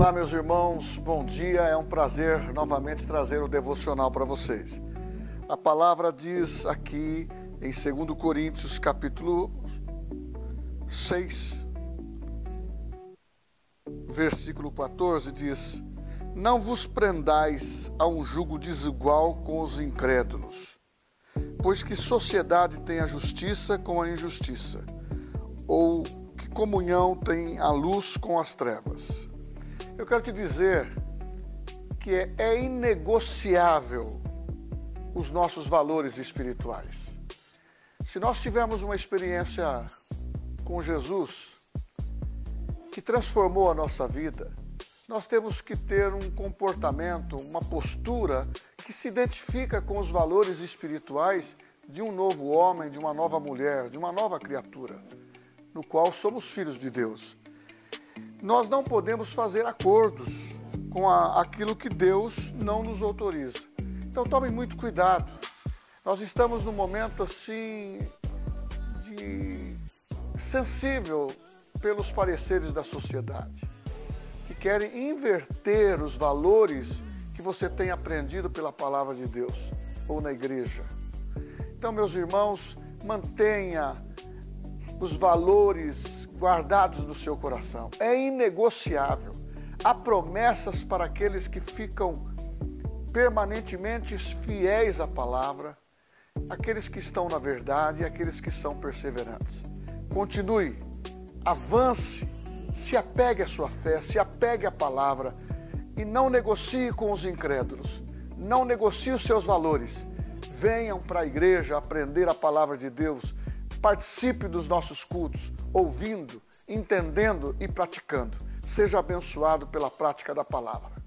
Olá, meus irmãos, bom dia. É um prazer novamente trazer o devocional para vocês. A palavra diz aqui em 2 Coríntios, capítulo 6, versículo 14, diz: Não vos prendais a um jugo desigual com os incrédulos, pois que sociedade tem a justiça com a injustiça? Ou que comunhão tem a luz com as trevas? Eu quero te dizer que é, é inegociável os nossos valores espirituais. Se nós tivermos uma experiência com Jesus que transformou a nossa vida, nós temos que ter um comportamento, uma postura que se identifica com os valores espirituais de um novo homem, de uma nova mulher, de uma nova criatura, no qual somos filhos de Deus nós não podemos fazer acordos com a, aquilo que Deus não nos autoriza. Então tome muito cuidado. Nós estamos num momento assim de sensível pelos pareceres da sociedade, que querem inverter os valores que você tem aprendido pela palavra de Deus ou na igreja. Então, meus irmãos, mantenha os valores guardados no seu coração. É inegociável. Há promessas para aqueles que ficam permanentemente fiéis à palavra, aqueles que estão na verdade e aqueles que são perseverantes. Continue, avance, se apegue à sua fé, se apegue à palavra e não negocie com os incrédulos. Não negocie os seus valores. Venham para a igreja aprender a palavra de Deus Participe dos nossos cultos, ouvindo, entendendo e praticando. Seja abençoado pela prática da palavra.